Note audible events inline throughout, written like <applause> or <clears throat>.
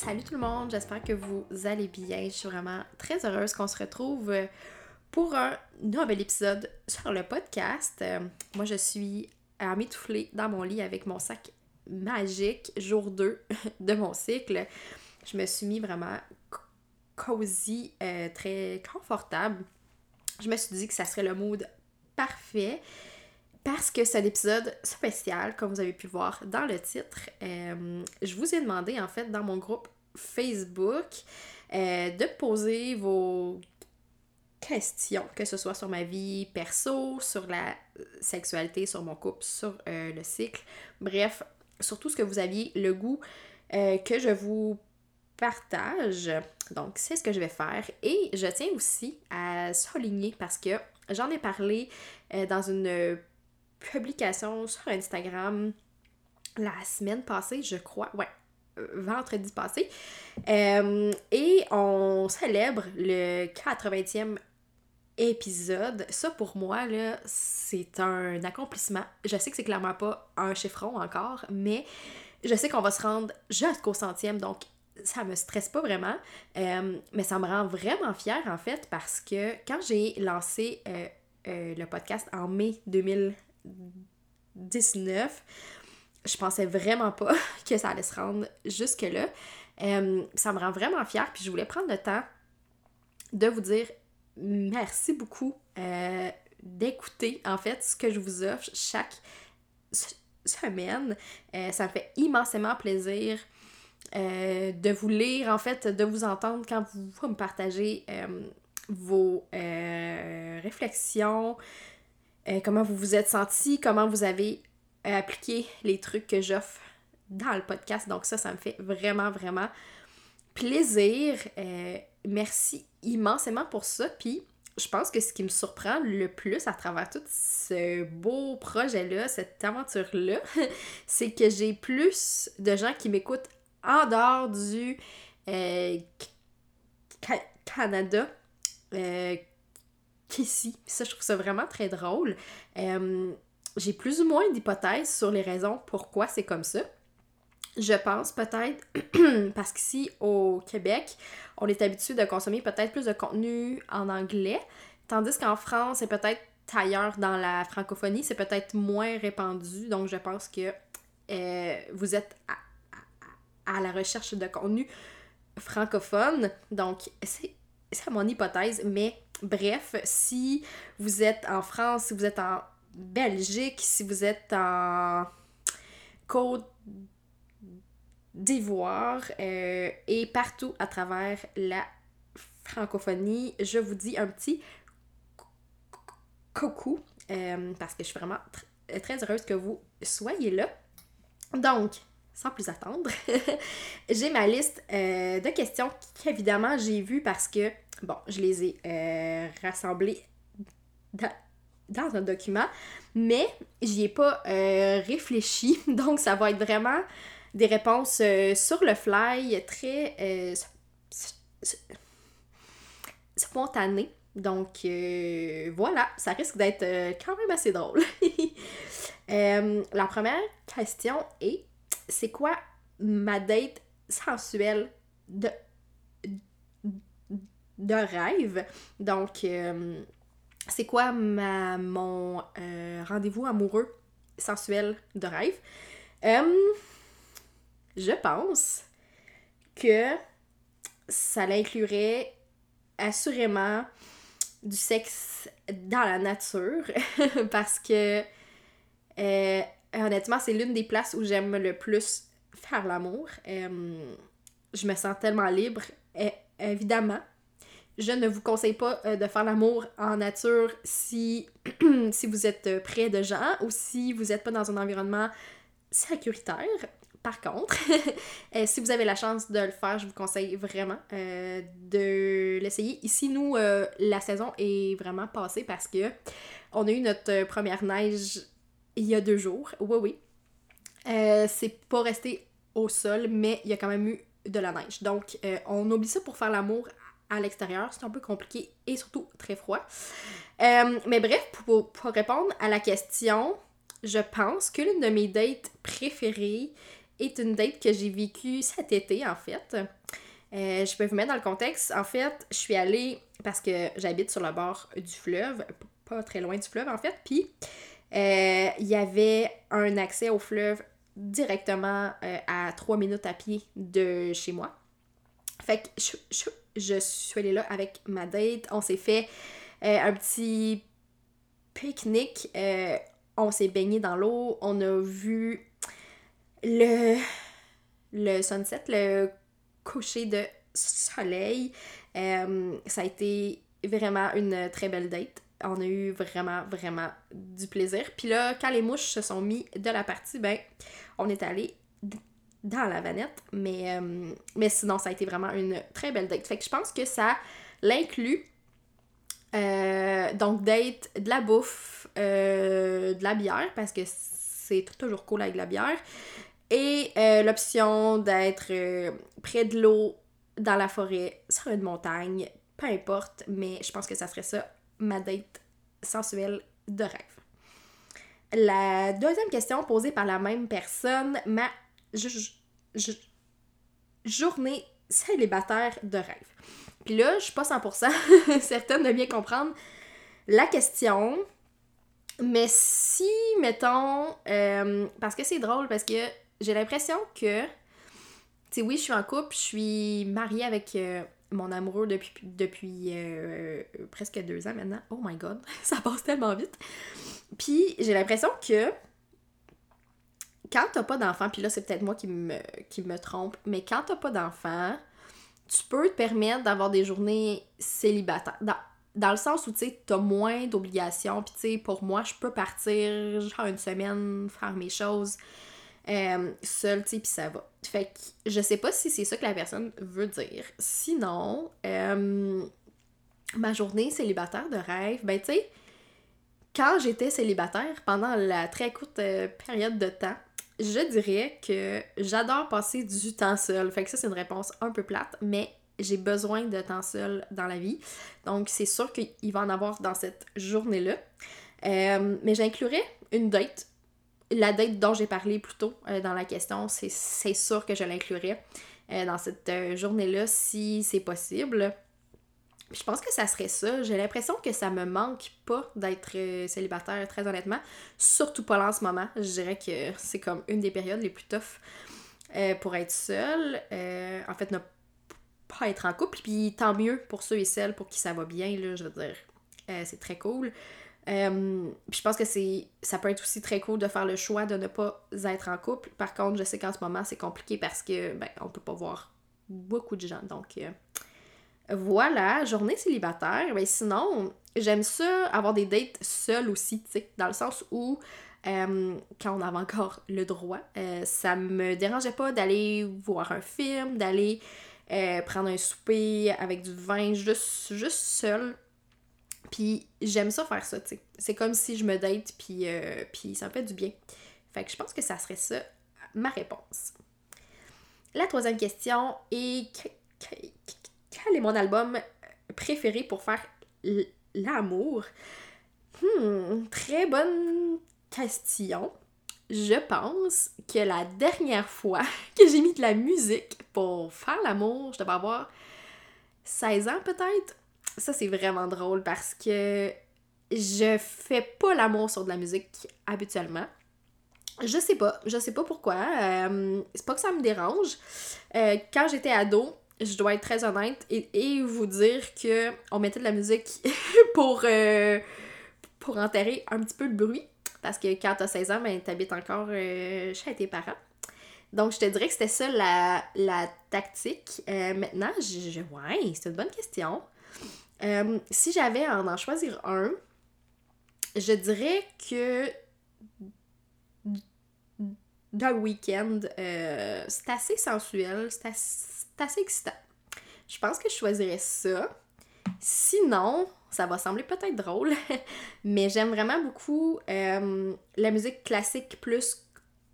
Salut tout le monde, j'espère que vous allez bien. Je suis vraiment très heureuse qu'on se retrouve pour un nouvel épisode sur le podcast. Euh, moi, je suis à m'étouffer dans mon lit avec mon sac magique, jour 2 <laughs> de mon cycle. Je me suis mis vraiment cosy, euh, très confortable. Je me suis dit que ça serait le mood parfait parce que c'est un épisode spécial, comme vous avez pu voir dans le titre. Euh, je vous ai demandé, en fait, dans mon groupe Facebook, euh, de poser vos questions, que ce soit sur ma vie perso, sur la sexualité, sur mon couple, sur euh, le cycle, bref, sur tout ce que vous aviez le goût que je vous partage. Donc, c'est ce que je vais faire. Et je tiens aussi à souligner parce que j'en ai parlé dans une publication sur Instagram la semaine passée, je crois. Ouais, euh, vendredi passé. Euh, et on célèbre le 80e épisode. Ça, pour moi, c'est un accomplissement. Je sais que c'est clairement pas un chiffron encore, mais je sais qu'on va se rendre jusqu'au centième, donc ça me stresse pas vraiment. Euh, mais ça me rend vraiment fière, en fait, parce que quand j'ai lancé le podcast en mai 2000 19, je pensais vraiment pas <laughs> que ça allait se rendre jusque-là. Euh, ça me rend vraiment fière, puis je voulais prendre le temps de vous dire merci beaucoup euh, d'écouter en fait ce que je vous offre chaque semaine. Euh, ça me fait immensément plaisir de vous lire, en fait, de vous entendre quand vous, vous me partagez vos réflexions, euh, comment vous vous êtes senti, comment vous avez euh, appliqué les trucs que j'offre dans le podcast? Donc ça, ça me fait vraiment, vraiment plaisir. Euh, merci immensément pour ça. Puis je pense que ce qui me surprend le plus à travers tout ce beau projet-là, cette aventure-là, <laughs> c'est que j'ai plus de gens qui m'écoutent en dehors du Canada qu'ici. Ça, je trouve ça vraiment très drôle. Euh, j'ai plus ou moins d'hypothèses sur les raisons pourquoi c'est comme ça. Je pense peut-être <clears throat> parce qu'ici au Québec, on est habitué de consommer peut-être plus de contenu en anglais, tandis qu'en France, c'est peut-être ailleurs dans la francophonie, c'est peut-être moins répandu. Donc je pense que euh, vous êtes à, à, la recherche de contenu francophone. Donc c'est mon hypothèse, mais Bref, si vous êtes en France, si vous êtes en Belgique, si vous êtes en Côte d'Ivoire euh, et partout à travers la francophonie, je vous dis un petit coucou euh, parce que je suis vraiment très heureuse que vous soyez là. Donc, sans plus attendre, <laughs> j'ai ma liste euh, de questions qu'évidemment j'ai vues parce que Bon, je les ai euh, rassemblés dans, un document, mais j'y ai pas euh, réfléchi. <laughs> Donc, ça va être vraiment des réponses euh, sur le fly, très spontanées. Donc, voilà, ça risque d'être quand même assez drôle. <laughs> la première question est c'est quoi ma date sensuelle de de rêve. Donc, euh, c'est quoi mon euh, rendez-vous amoureux sensuel de rêve? Euh, je pense que ça l'inclurait assurément du sexe dans la nature <laughs> parce que honnêtement, c'est l'une des places où j'aime le plus faire l'amour. je me sens tellement libre. Évidemment, je ne vous conseille pas euh, de faire l'amour en nature si, <clears throat> vous êtes près de gens ou si vous n'êtes pas dans un environnement sécuritaire. Par contre, <laughs> euh, si vous avez la chance de le faire, je vous conseille vraiment euh, de l'essayer. Ici, nous, euh, la saison est vraiment passée parce que on a eu notre première neige il y a deux jours. Oui, oui. c'est pas resté au sol, mais il y a quand même eu de la neige. Donc, on oublie ça pour faire l'amour à l'extérieur. C'est un peu compliqué et surtout très froid. mais bref, pour, répondre à la question, je pense que l'une de mes dates préférées est une date que j'ai vécue cet été, en fait. Euh, je peux vous mettre dans le contexte. En fait, je suis allée parce que j'habite sur le bord du fleuve, pas très loin du fleuve, en fait. Puis, euh, il y avait un accès au fleuve directement euh, à trois minutes à pied de chez moi. Fait que je, je suis allée là avec ma date. On s'est fait un petit pique-nique. on s'est baigné dans l'eau. On a vu le, le sunset, le coucher de soleil. Euh, ça a été vraiment une très belle date. On a eu vraiment, vraiment du plaisir. Puis là, quand les mouches se sont mis de la partie, ben, on est allé dans la vanette. Mais, euh, mais sinon, ça a été vraiment une très belle date. Fait que je pense que ça l'inclut. Euh, donc, date, de la bouffe, de la bière, parce que c'est toujours cool avec la bière. Et euh, l'option d'être euh, près de l'eau, dans la forêt, sur une montagne, peu importe, mais je pense que ça serait ça, ma date sensuelle de rêve. La deuxième question posée par la même personne, ma journée célibataire de rêve. Puis là, je suis pas 100% <laughs> certaine de bien comprendre la question, mais si, mettons, euh, parce que c'est drôle, parce que j'ai l'impression que, tu sais, oui, je suis en couple, je suis mariée avec euh, mon amoureux depuis, depuis euh, presque deux ans maintenant. Oh my god, <laughs> ça passe tellement vite. Puis j'ai l'impression que quand t'as pas d'enfant, puis là c'est peut-être moi qui me, qui me trompe, mais quand t'as pas d'enfant, tu peux te permettre d'avoir des journées célibataires. Dans, dans le sens où, tu sais, t'as moins d'obligations, puis tu sais, pour moi, je peux partir genre une semaine, faire mes choses, euh, seul, tu sais, puis ça va. Fait que je sais pas si c'est ça que la personne veut dire. Sinon, euh, ma journée célibataire de rêve, ben tu sais, quand j'étais célibataire pendant la très courte euh, période de temps, je dirais que j'adore passer du temps seul. Fait que ça, c'est une réponse un peu plate, mais j'ai besoin de temps seul dans la vie. Donc, c'est sûr qu'il va en avoir dans cette journée-là. mais j'inclurais une date la date dont j'ai parlé plus tôt euh, dans la question, c'est sûr que je l'inclurais euh, dans cette euh, journée-là si c'est possible. Je pense que ça serait ça. J'ai l'impression que ça me manque pas d'être célibataire, très honnêtement. Surtout pas là en ce moment. Je dirais que c'est comme une des périodes les plus toughs pour être seule. en fait, ne pas être en couple. Puis tant mieux pour ceux et celles pour qui ça va bien, là, je veux dire. c'est très cool. Euh, je pense que c'est ça peut être aussi très cool de faire le choix de ne pas être en couple. Par contre, je sais qu'en ce moment, c'est compliqué parce que ben, on peut pas voir beaucoup de gens. Donc euh, voilà, journée célibataire. Mais ben, sinon, j'aime ça avoir des dates seules aussi, tu sais, dans le sens où euh, quand on avait encore le droit, ça me dérangeait pas d'aller voir un film, d'aller prendre un souper avec du vin juste, juste seul puis j'aime ça faire ça, tu. C'est comme si je me date, puis, euh, puis ça me fait du bien. Fait que je pense que ça serait ça ma réponse. La troisième question est quel est mon album préféré pour faire l'amour? Hmm, très bonne question. Je pense que la dernière fois <laughs> que j'ai mis de la musique pour faire l'amour, je devais avoir 16 ans peut-être ça, c'est vraiment drôle parce que je fais pas l'amour sur de la musique habituellement. Je sais pas, je sais pas pourquoi. Euh, c'est pas que ça me dérange. Euh, quand j'étais ado, je dois être très honnête et, vous dire que on mettait de la musique <laughs> pour, euh, pour enterrer un petit peu de bruit. Parce que quand t'as 16 ans, ben, t'habites encore chez tes parents. Donc, je te dirais que c'était ça la, la tactique. maintenant, je, ouais, c'est une bonne question. Euh, si j'avais à en choisir un, je dirais que d'un week-end. Euh, c'est assez sensuel, c'est assez, excitant. Je pense que je choisirais ça. Sinon, ça va sembler peut-être drôle, <laughs> mais j'aime vraiment beaucoup euh, la musique classique plus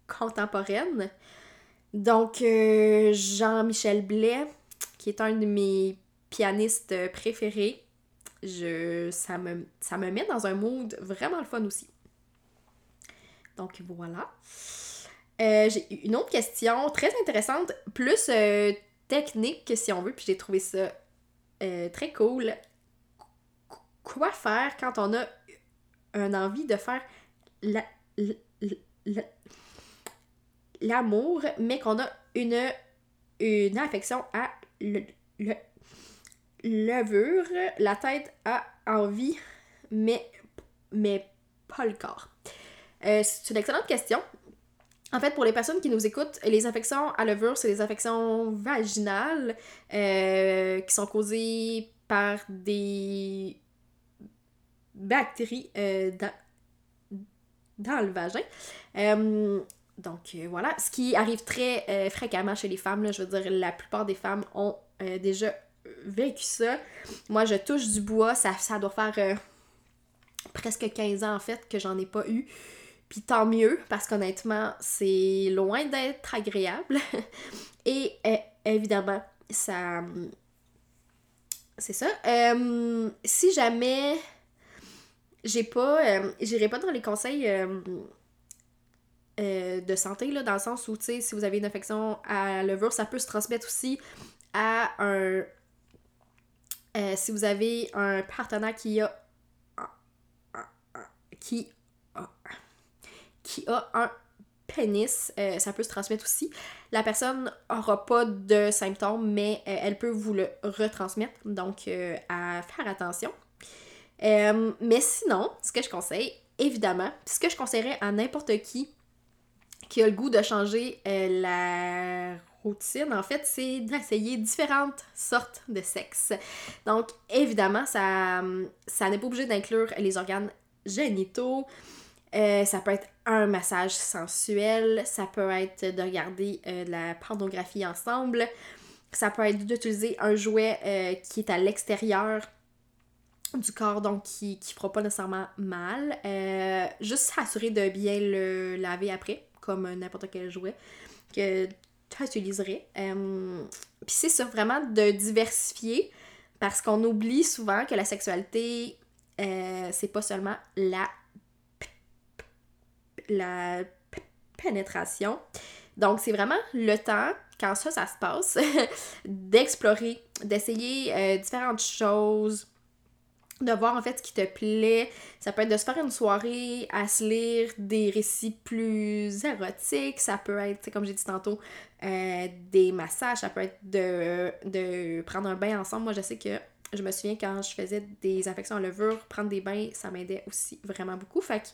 contemporaine. Donc, euh, Jean-Michel Blais, qui est un de mes pianistes préférés, je, ça, me, ça me met dans un mood vraiment le fun aussi. Donc voilà. Euh, j'ai une autre question très intéressante, plus technique si on veut, puis j'ai trouvé ça euh, très cool. Quoi faire quand on a un envie de faire l'amour, mais qu'on a une, une affection à levure, la tête a envie, mais, mais pas le corps? c'est une excellente question. En fait, pour les personnes qui nous écoutent, les infections à levure, c'est des infections vaginales euh, qui sont causées par des bactéries euh, dans, le vagin. Euh, donc voilà, ce qui arrive très fréquemment chez les femmes, je veux dire, la plupart des femmes ont déjà vécu ça. Moi, je touche du bois, ça doit faire presque 15 ans en fait que j'en ai pas eu. Puis tant mieux, parce qu'honnêtement, c'est loin d'être agréable. <laughs> Et euh, évidemment, ça. C'est ça. Euh, si jamais j'ai pas. Euh, j'irai pas dans les conseils de santé, là, dans le sens où, tu sais, si vous avez une infection à levure, ça peut se transmettre aussi à un. si vous avez un partenaire qui a. qui qui a un pénis, euh, ça peut se transmettre aussi. La personne aura pas de symptômes, mais euh, elle peut vous le retransmettre, donc euh, à faire attention. mais sinon, ce que je conseille, évidemment, ce que je conseillerais à n'importe qui qui a le goût de changer la routine, en fait, c'est d'essayer différentes sortes de sexe. Donc, évidemment, ça, ça n'est pas obligé d'inclure les organes génitaux. Ça peut être un massage sensuel, ça peut être de regarder euh, de la pornographie ensemble, ça peut être d'utiliser un jouet euh, qui est à l'extérieur du corps, donc qui ne fera pas nécessairement mal. juste s'assurer de bien le laver après, comme n'importe quel jouet que tu utiliserais. Puis c'est ça, vraiment de diversifier, parce qu'on oublie souvent que la sexualité, c'est pas seulement la la pénétration. Donc, c'est vraiment le temps, quand ça, ça se passe, <laughs> d'explorer, d'essayer euh, différentes choses, de voir en fait ce qui te plaît. Ça peut être de se faire une soirée à se lire des récits plus érotiques. Ça peut être, comme j'ai dit tantôt, euh, des massages. Ça peut être de, prendre un bain ensemble. Moi, je sais que je me souviens quand je faisais des infections à levure, prendre des bains, ça m'aidait aussi vraiment beaucoup. Fait que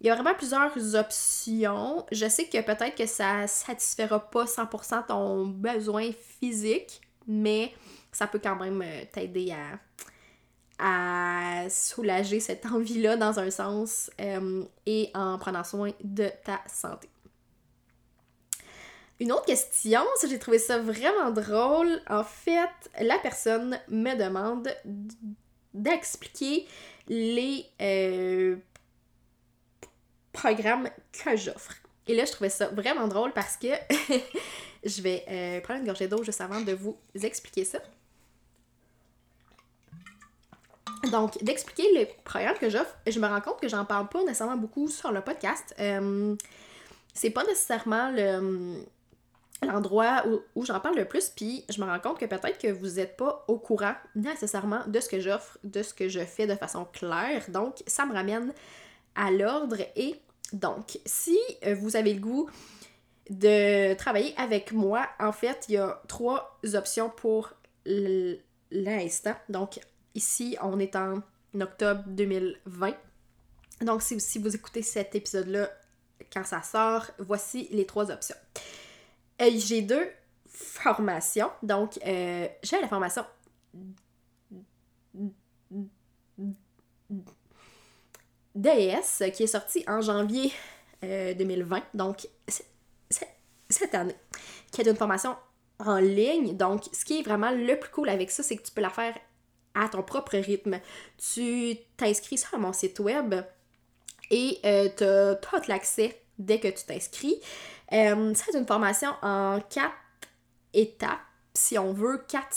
il y a vraiment plusieurs options. Je sais que peut-être que ça satisfera pas 100% ton besoin physique, mais ça peut quand même euh, t'aider à, à soulager cette envie-là dans un sens euh, et en prenant soin de ta santé. Une autre question, j'ai trouvé ça vraiment drôle. En fait, la personne me demande d'expliquer les euh, programme que j'offre. Et là, je trouvais ça vraiment drôle parce que <laughs> je vais euh, prendre une gorgée d'eau juste avant de vous expliquer ça. Donc, d'expliquer le programme que j'offre, je me rends compte que j'en parle pas nécessairement beaucoup sur le podcast. Euh, c'est pas nécessairement le l'endroit où, où j'en parle le plus, puis je me rends compte que peut-être que vous n'êtes pas au courant nécessairement de ce que j'offre, de ce que je fais de façon claire. Donc, ça me ramène à l'ordre et donc, si euh, vous avez le goût de travailler avec moi, en fait, il y a trois options pour l'instant. Donc, ici, on est en octobre 2020. Donc, si, vous écoutez cet épisode-là quand ça sort, voici les trois options. J'ai deux formations. Donc, euh, j'ai la formation DES qui est sorti en janvier 2020. Euh, Donc, cette année, qui est une formation en ligne. Donc, ce qui est vraiment le plus cool avec ça, c'est que tu peux la faire à ton propre rythme. Tu t'inscris sur mon site web et euh, tu as, l'accès dès que tu t'inscris. Euh, c'est une formation en quatre étapes, si on veut, quatre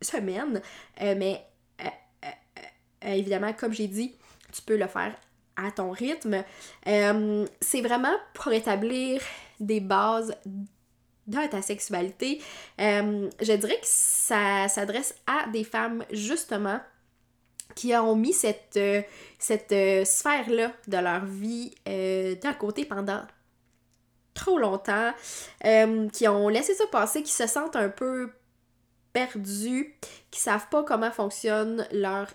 semaines. Euh, mais évidemment, comme j'ai dit, tu peux le faire à ton rythme. c'est vraiment pour établir des bases dans ta sexualité. je dirais que ça s'adresse à des femmes justement qui ont mis cette, euh, cette euh, sphère-là de leur vie euh, d'un côté pendant trop longtemps, qui ont laissé ça passer, qui se sentent un peu perdus, qui savent pas comment fonctionne leur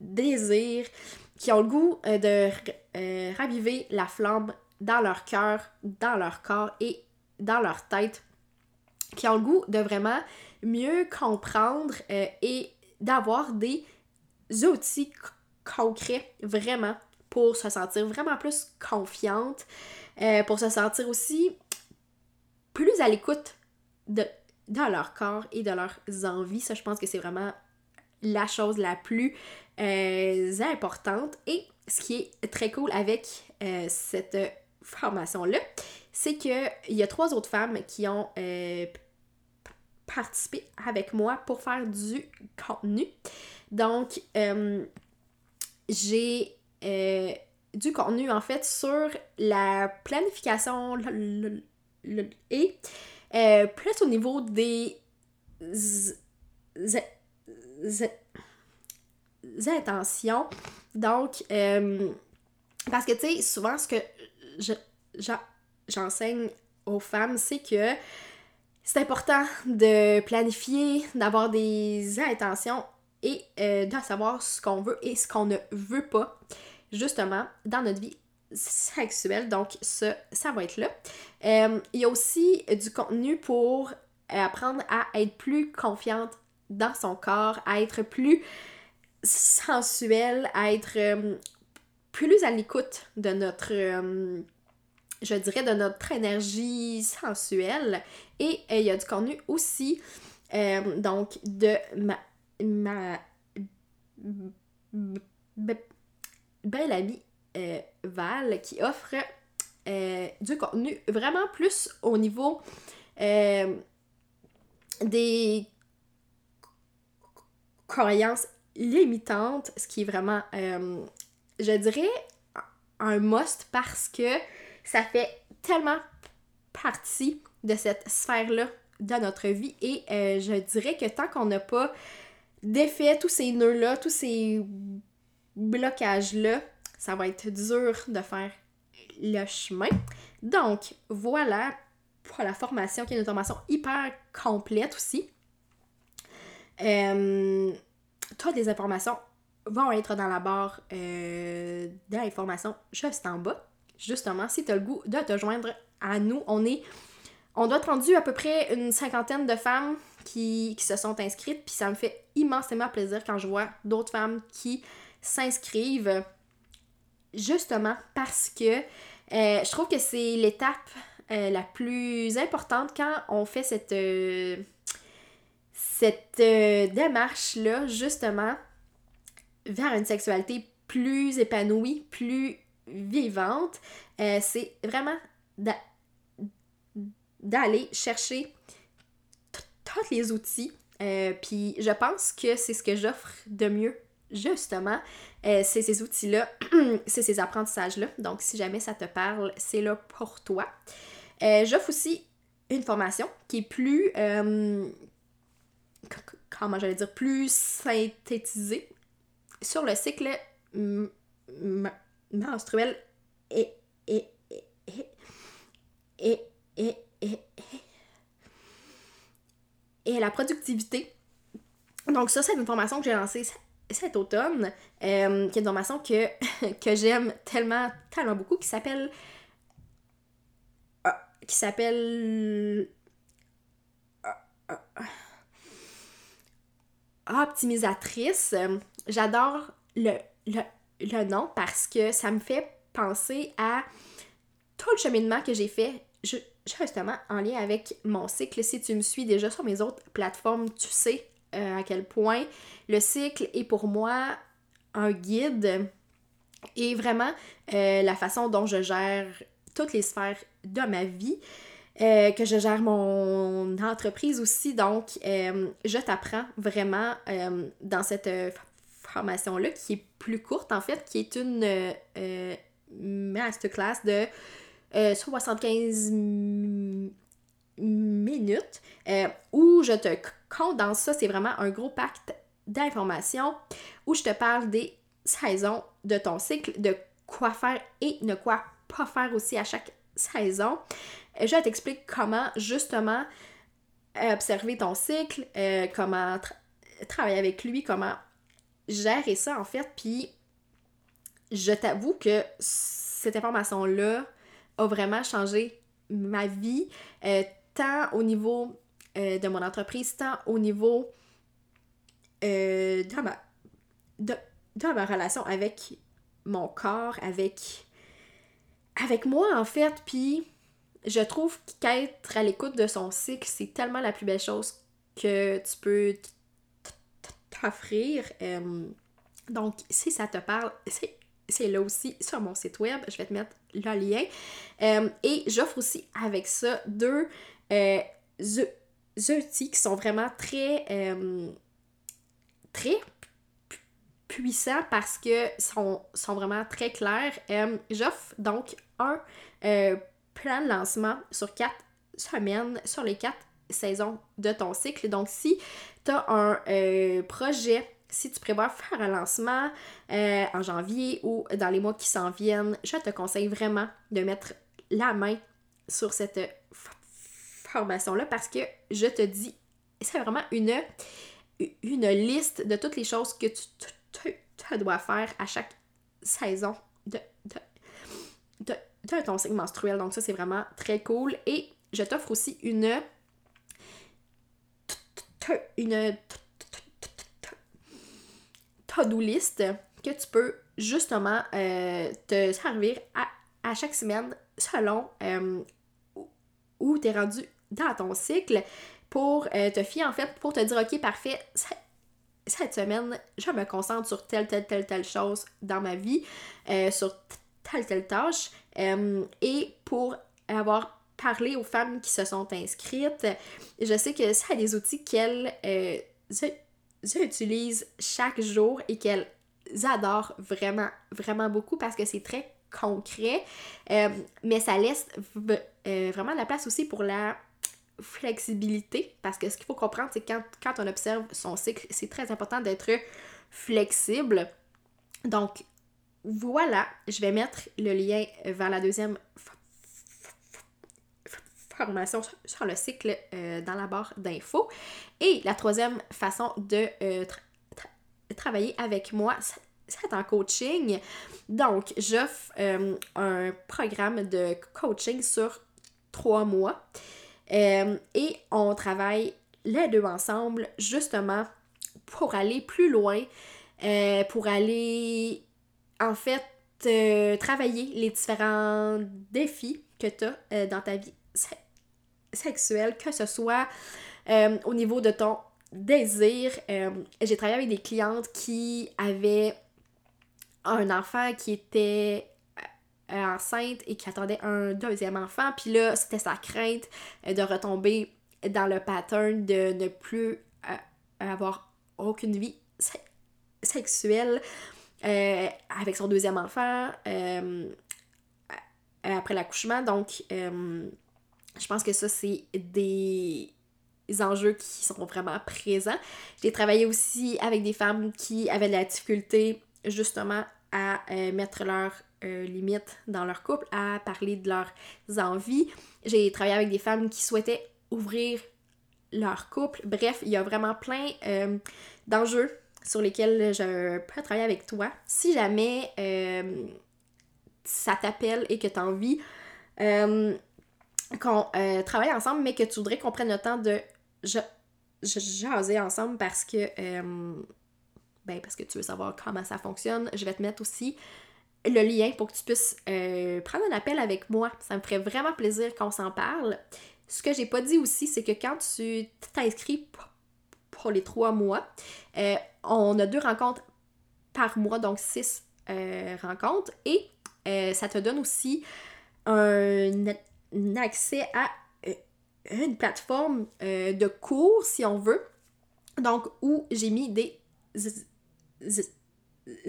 désir, qui ont le goût de raviver la flamme dans leur cœur, dans leur corps et dans leur tête, qui ont le goût de vraiment mieux comprendre et d'avoir des outils concrets vraiment pour se sentir vraiment plus confiante, euh, pour se sentir aussi plus à l'écoute de, dans leur corps et de leurs envies. Ça, je pense que c'est vraiment la chose la plus euh, importante. Et ce qui est très cool avec euh, cette formation-là, c'est qu'il y a trois autres femmes qui ont participé avec moi pour faire du contenu. Donc, euh, j'ai euh, du contenu en fait sur la planification et euh, plus au niveau des intentions. Donc, parce que tu sais, souvent ce que j'enseigne aux femmes, c'est que c'est important de planifier, d'avoir des intentions et euh, de savoir ce qu'on veut et ce qu'on ne veut pas, justement, dans notre vie sexuelle. Donc, ça, ça va être là. Euh, il y a aussi du contenu pour apprendre à être plus confiante dans son corps, à être plus sensuelle, à être euh, plus à l'écoute de notre, je dirais, de notre énergie sensuelle. Et il y a du contenu aussi, donc, de ma ma belle amie euh, Val qui offre euh, du contenu vraiment plus au niveau euh, des croyances limitantes, ce qui est vraiment, je dirais, un must parce que ça fait tellement partie de cette sphère-là dans notre vie et je dirais que tant qu'on n'a pas défait tous ces nœuds-là, tous ces blocages-là, ça va être dur de faire le chemin. Donc, voilà pour la formation, qui est une formation hyper complète aussi. Euh, toutes les informations vont être dans la barre euh, d'informations juste en bas. Justement, si tu as le goût de te joindre à nous, on est. On doit être rendu à peu près une cinquantaine de femmes qui, se sont inscrites, puis ça me fait immensément plaisir quand je vois d'autres femmes qui s'inscrivent justement parce que euh, je trouve que c'est l'étape euh, la plus importante quand on fait cette, euh, cette démarche-là, justement, vers une sexualité plus épanouie, plus vivante. c'est vraiment d'aller chercher tous les outils. Euh, puis je pense que c'est ce que j'offre de mieux, justement. Euh, c'est ces outils-là, <clears throat> c'est ces apprentissages-là. Donc, si jamais ça te parle, c'est là pour toi. Euh, j'offre aussi une formation qui est plus. Comment j'allais dire Plus synthétisée sur le cycle menstruel et, et, et, et et la productivité. Donc ça, c'est une formation que j'ai lancée cet automne, euh, qui est une formation que, <laughs> que j'aime tellement, tellement beaucoup, qui s'appelle... Ah, qui s'appelle... Ah, ah, optimisatrice. J'adore le, nom parce que ça me fait penser à tout le cheminement que j'ai fait, justement, en lien avec mon cycle, si tu me suis déjà sur mes autres plateformes, tu sais à quel point le cycle est pour moi un guide et vraiment la façon dont je gère toutes les sphères de ma vie. Euh, que je gère mon entreprise aussi. Donc, euh, je t'apprends vraiment euh, dans cette formation-là, qui est plus courte en fait, qui est une masterclass de 75 minutes, où je te condense ça. C'est vraiment un gros pacte d'informations où je te parle des saisons de ton cycle, de quoi faire et ne quoi pas faire aussi à chaque saison. Je t'explique comment justement observer ton cycle, euh, comment travailler avec lui, comment gérer ça en fait. Puis je t'avoue que cette information-là a vraiment changé ma vie, euh, tant au niveau euh, de mon entreprise, tant au niveau de, ma, ma relation avec mon corps, avec, avec moi en fait. Puis je trouve qu'être à l'écoute de son cycle, c'est tellement la plus belle chose que tu peux t'offrir. Euh, donc, si ça te parle, c'est là aussi sur mon site web. Je vais te mettre le lien. Euh, et j'offre aussi avec ça deux euh, outils qui sont vraiment très, très puissants parce que sont, sont vraiment très clairs. j'offre donc un plan de lancement sur quatre semaines, sur les quatre saisons de ton cycle. Donc, si tu as un euh, projet, si tu prévois faire un lancement euh, en janvier ou dans les mois qui s'en viennent, je te conseille vraiment de mettre la main sur cette formation-là parce que je te dis, c'est vraiment une, liste de toutes les choses que tu, dois faire à chaque saison de tu as ton cycle menstruel, donc ça c'est vraiment très cool. Et je t'offre aussi une une to-do list que tu peux justement euh, te servir à, chaque semaine selon euh, où tu es rendu dans ton cycle pour euh, te fier en fait, pour te dire ok parfait, cette semaine je me concentre sur telle, telle, telle, telle chose dans ma vie, sur telle, telle tâche. Euh, et pour avoir parlé aux femmes qui se sont inscrites, je sais que ça a des outils qu'elles euh, utilisent chaque jour et qu'elles adorent vraiment, vraiment beaucoup parce que c'est très concret, euh, mais ça laisse vraiment de la place aussi pour la flexibilité parce que ce qu'il faut comprendre, c'est que quand, quand on observe son cycle, c'est très important d'être flexible. Donc, voilà, je vais mettre le lien vers la deuxième formation sur le cycle euh, dans la barre d'infos. Et la troisième façon de euh, travailler avec moi, c'est en coaching. Donc, j'offre euh, un programme de coaching sur trois mois. et on travaille les deux ensemble justement pour aller plus loin, pour aller en fait, euh, travailler les différents défis que tu as euh, dans ta vie sexuelle, que ce soit euh, au niveau de ton désir. J'ai travaillé avec des clientes qui avaient un enfant qui était enceinte et qui attendait un deuxième enfant. Puis là, c'était sa crainte de retomber dans le pattern de ne plus avoir aucune vie sexuelle. Euh, avec son deuxième enfant euh, après l'accouchement. Donc, euh, je pense que ça, c'est des enjeux qui sont vraiment présents. J'ai travaillé aussi avec des femmes qui avaient de la difficulté justement à mettre leurs limites dans leur couple, à parler de leurs envies. J'ai travaillé avec des femmes qui souhaitaient ouvrir leur couple. Bref, il y a vraiment plein d'enjeux sur lesquels je peux travailler avec toi. Si jamais euh, ça t'appelle et que tu as envie euh, qu'on euh, travaille ensemble, mais que tu voudrais qu'on prenne le temps de jaser ensemble parce que ben parce que tu veux savoir comment ça fonctionne, je vais te mettre aussi le lien pour que tu puisses prendre un appel avec moi. Ça me ferait vraiment plaisir qu'on s'en parle. Ce que j'ai pas dit aussi, c'est que quand tu t'inscris pour les trois mois, euh, on a deux rencontres par mois, donc six euh, rencontres, et ça te donne aussi un, accès à une plateforme de cours, si on veut, donc où j'ai mis des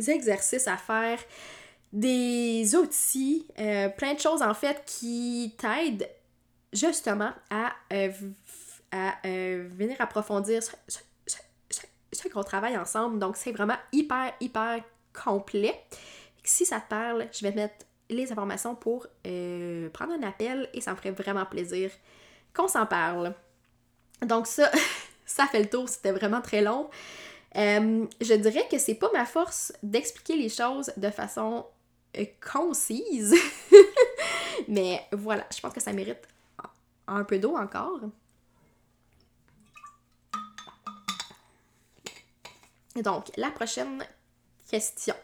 exercices à faire des outils, euh, plein de choses en fait qui t'aident justement à, euh, à euh, venir approfondir ce, qu'on travaille ensemble. Donc c'est vraiment hyper, hyper complet. Si ça te parle, je vais mettre les informations pour prendre un appel et ça me ferait vraiment plaisir qu'on s'en parle. Donc ça, <laughs> ça fait le tour, c'était vraiment très long. je dirais que c'est pas ma force d'expliquer les choses de façon concise. <laughs> Mais voilà, je pense que ça mérite un peu d'eau encore. Donc, la prochaine question.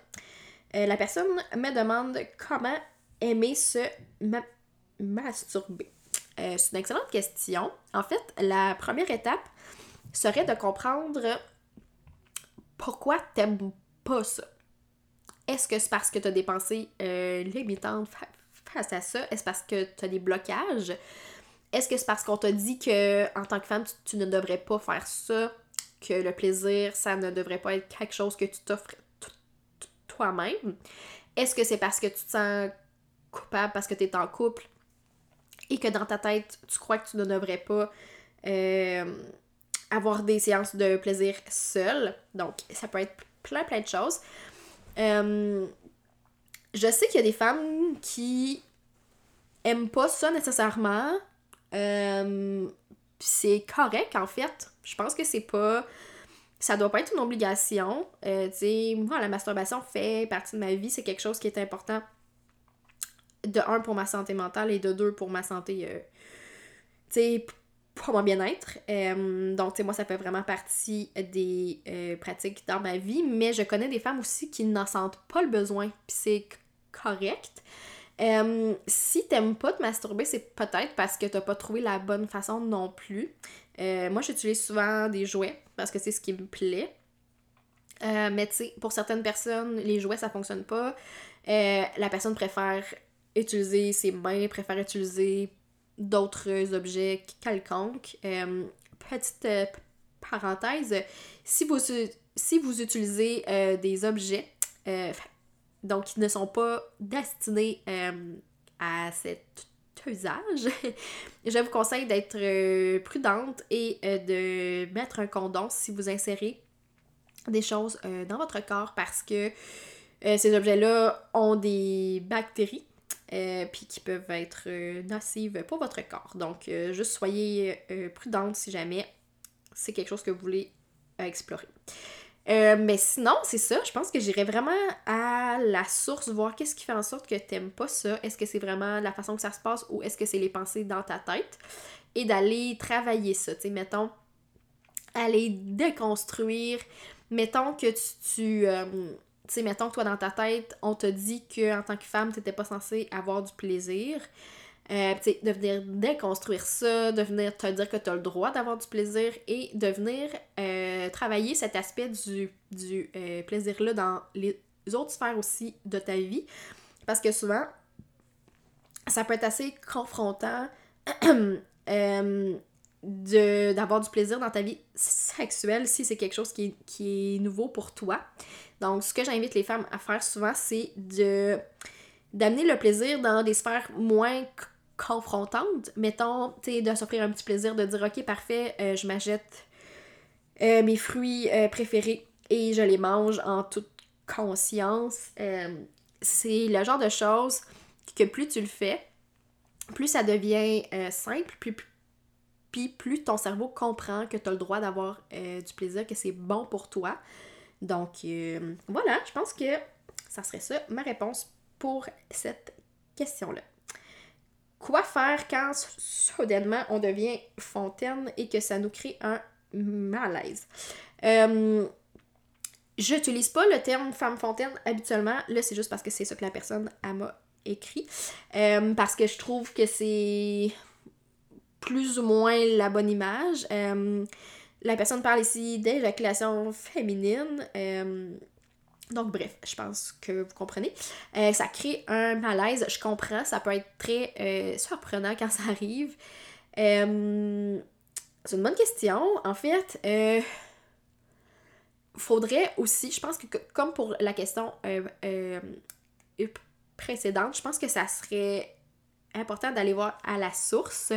Euh, la personne me demande comment aimer se masturber. Euh, c'est une excellente question. En fait, la première étape serait de comprendre pourquoi t'aimes pas ça. Est-ce que c'est parce que tu as des pensées euh, face à ça? Est-ce parce que tu as des blocages? Est-ce que c'est parce qu'on t'a dit que en tant que femme, tu, ne devrais pas faire ça? Que le plaisir, ça ne devrait pas être quelque chose que tu t'offres toi-même? Est-ce que c'est parce que tu te sens coupable parce que tu es en couple et que dans ta tête, tu crois que tu ne devrais pas euh, avoir des séances de plaisir seule? Donc, ça peut être plein, plein de choses. Euh, je sais qu'il y a des femmes qui aiment pas ça nécessairement. Euh, c'est correct en fait. Je pense que c'est pas. Ça doit pas être une obligation. Euh, tu sais, moi, la masturbation fait partie de ma vie. C'est quelque chose qui est important. De un, pour ma santé mentale et de deux, pour ma santé. tu sais, pour mon bien-être. Euh, donc, tu sais, moi, ça fait vraiment partie des euh, pratiques dans ma vie, mais je connais des femmes aussi qui n'en sentent pas le besoin, puis c'est correct. Euh, si t'aimes pas te masturber, c'est peut-être parce que t'as pas trouvé la bonne façon non plus. Moi, j'utilise souvent des jouets parce que c'est ce qui me plaît. mais tu sais, pour certaines personnes, les jouets, ça fonctionne pas. la personne préfère utiliser ses mains, préfère utiliser d'autres objets quelconques. Euh, petite euh, parenthèse, si vous, si vous utilisez euh, des objets donc qui ne sont pas destinés à cet usage, <laughs> je vous conseille d'être prudente et de mettre un condom si vous insérez des choses dans votre corps parce que ces objets-là ont des bactéries euh, qui peuvent être euh, nocives pour votre corps. Donc, euh, juste soyez prudente si jamais c'est quelque chose que vous voulez explorer. Mais sinon, c'est ça. Je pense que j'irai vraiment à la source, voir qu'est-ce qui fait en sorte que t'aimes pas ça. Est-ce que c'est vraiment la façon que ça se passe ou est-ce que c'est les pensées dans ta tête? Et d'aller travailler ça. Tu sais, mettons, aller déconstruire. Mettons que tu tu sais, mettons que toi, dans ta tête, on te dit qu'en tant que femme, t'étais pas censée avoir du plaisir. Euh, de venir déconstruire ça, de venir te dire que tu as le droit d'avoir du plaisir et de venir euh, travailler cet aspect du, du euh, plaisir-là dans les autres sphères aussi de ta vie. Parce que souvent, ça peut être assez confrontant <clears throat> d'avoir du plaisir dans ta vie sexuelle si c'est quelque chose qui qui est nouveau pour toi. Donc, ce que j'invite les femmes à faire souvent, c'est de d'amener le plaisir dans des sphères moins confrontantes. Mettons, tu sais, de s'offrir un petit plaisir de dire, OK, parfait, euh, je m'achète euh, mes fruits euh, préférés et je les mange en toute conscience. c'est le genre de choses que plus tu le fais, plus ça devient simple, puis plus ton cerveau comprend que tu as le droit d'avoir du plaisir, que c'est bon pour toi. Donc voilà, je pense que ça serait ça ma réponse pour cette question-là. Quoi faire quand soudainement on devient fontaine et que ça nous crée un malaise? Euh, J'utilise pas le terme femme fontaine habituellement. Là, c'est juste parce que c'est ça que la personne m'a écrit. Euh, parce que je trouve que c'est plus ou moins la bonne image. Euh, la personne parle ici d'éjaculation féminine. Euh, donc, bref, je pense que vous comprenez. ça crée un malaise. Je comprends, ça peut être très surprenant quand ça arrive. c'est une bonne question. En fait, faudrait aussi, je pense que comme pour la question euh, euh, précédente, je pense que ça serait important d'aller voir à la source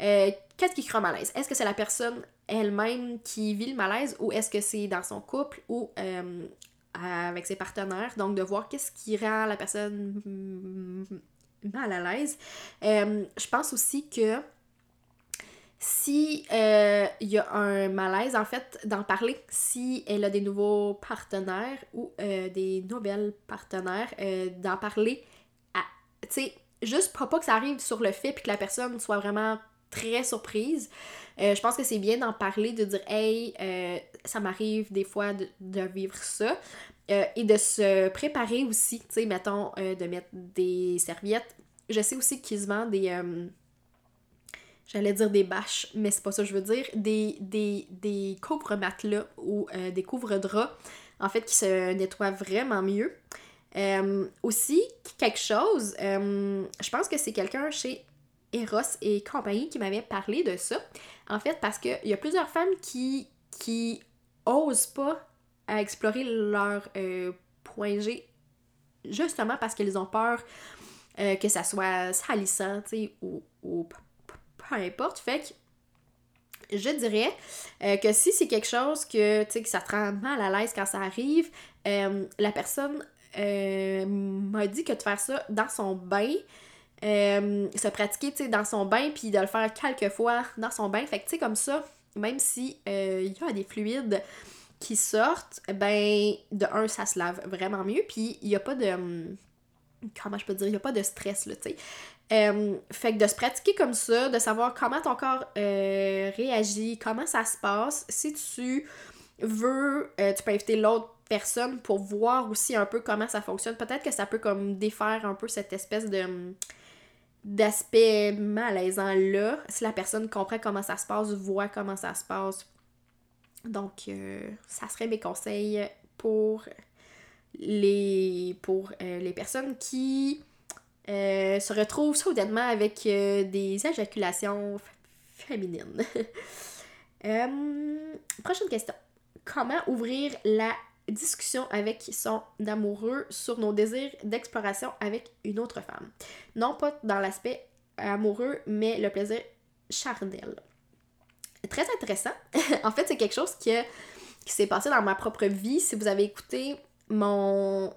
euh, qu'est-ce qui crée un malaise? Est-ce que c'est la personne elle-même qui vit le malaise ou est-ce que c'est dans son couple ou avec ses partenaires? Donc de voir qu'est-ce qui rend la personne mal à l'aise. je pense aussi que si euh, il y a un malaise, en fait, d'en parler, si elle a des nouveaux partenaires ou euh, des nouvelles partenaires, euh, d'en parler. Tu sais, juste pas, pas que ça arrive sur le fait puis que la personne soit vraiment très surprise. Je pense que c'est bien d'en parler, de dire Hey, ça m'arrive des fois de, de vivre ça. et de se préparer aussi, tu sais, mettons, de mettre des serviettes. Je sais aussi qu'ils se vendent des j'allais dire des bâches, mais c'est pas ça que je veux dire, des, des, des couvre-matelas ou euh, des couvre-draps, en fait, qui se nettoient vraiment mieux. Euh, aussi, quelque chose, euh, je pense que c'est quelqu'un chez Eros et compagnie qui m'avait parlé de ça. En fait, parce qu'il y a plusieurs femmes qui, qui osent pas explorer leur point G, justement parce qu'elles ont peur que ça soit salissant, tu sais, ou, ou peu importe. Fait que je dirais euh, que si c'est quelque chose que, tu sais, que ça te rend mal à l'aise quand ça arrive, euh, la personne euh, m'a dit que de faire ça dans son bain, se pratiquer, tu sais, dans son bain, puis de le faire quelques fois dans son bain. Fait que, tu sais, comme ça, même si il y a des fluides qui sortent, ben, de un, ça se lave vraiment mieux, puis il n'y a pas de comment je peux dire, il n'y a pas de stress, là, tu sais. Euh, fait que de se pratiquer comme ça, de savoir comment ton corps euh, réagit, comment ça se passe, si tu veux, euh, tu peux inviter l'autre personne pour voir aussi un peu comment ça fonctionne. Peut-être que ça peut comme défaire un peu cette espèce de d'aspect malaisant là, si la personne comprend comment ça se passe, voit comment ça se passe. Donc, ça serait mes conseils pour les, pour, les personnes qui euh, se retrouve soudainement avec euh, des éjaculations féminines. <laughs> Euh, prochaine question. Comment ouvrir la discussion avec son amoureux sur nos désirs d'exploration avec une autre femme? Non pas dans l'aspect amoureux, mais le plaisir charnel. Très intéressant. <laughs> en fait, c'est quelque chose qui, s'est passé dans ma propre vie. Si vous avez écouté mon